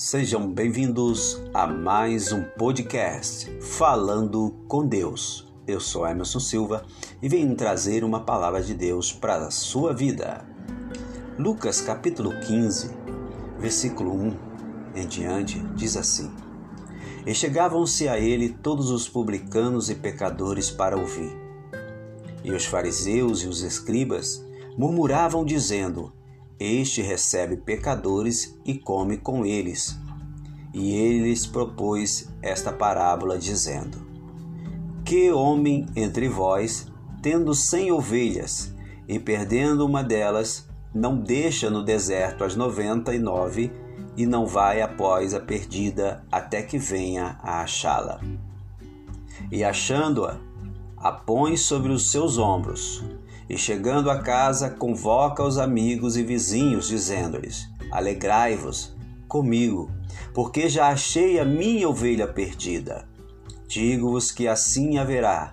Sejam bem-vindos a mais um podcast Falando com Deus. Eu sou Emerson Silva e venho trazer uma palavra de Deus para a sua vida. Lucas capítulo 15, versículo 1 em diante, diz assim: E chegavam-se a ele todos os publicanos e pecadores para ouvir. E os fariseus e os escribas murmuravam, dizendo: Este recebe pecadores e come com eles. E ele lhes propôs esta parábola, dizendo: Que homem entre vós, tendo cem ovelhas, e perdendo uma delas, não deixa no deserto as noventa e nove, e não vai após a perdida até que venha a achá-la. E achando-a, a põe sobre os seus ombros, e chegando a casa, convoca os amigos e vizinhos, dizendo-lhes: Alegrai-vos comigo, porque já achei a minha ovelha perdida. Digo-vos que assim haverá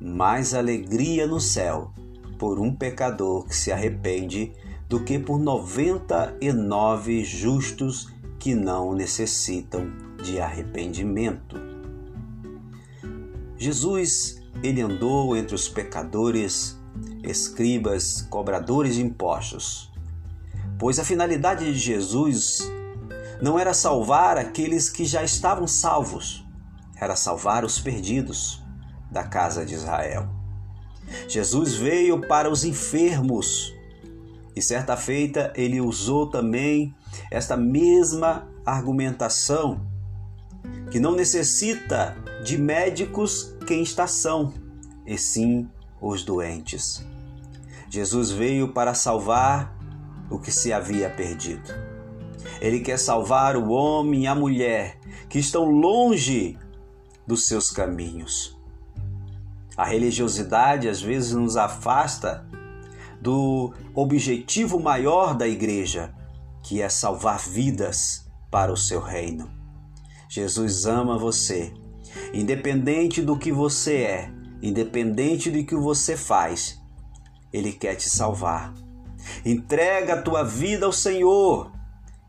mais alegria no céu por um pecador que se arrepende do que por noventa e nove justos que não necessitam de arrependimento. Jesus ele andou entre os pecadores, escribas, cobradores de impostos. Pois a finalidade de Jesus não era salvar aqueles que já estavam salvos, era salvar os perdidos da casa de Israel. Jesus veio para os enfermos e certa feita ele usou também esta mesma argumentação que não necessita de médicos quem está são, e sim os doentes. Jesus veio para salvar o que se havia perdido. Ele quer salvar o homem e a mulher que estão longe dos seus caminhos. A religiosidade às vezes nos afasta do objetivo maior da igreja, que é salvar vidas para o seu reino. Jesus ama você, independente do que você é, independente do que você faz, Ele quer te salvar. Entrega a tua vida ao Senhor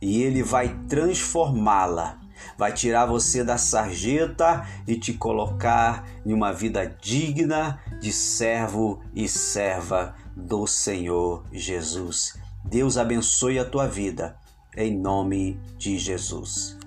e Ele vai transformá-la. Vai tirar você da sarjeta e te colocar em uma vida digna de servo e serva do Senhor Jesus. Deus abençoe a tua vida, em nome de Jesus.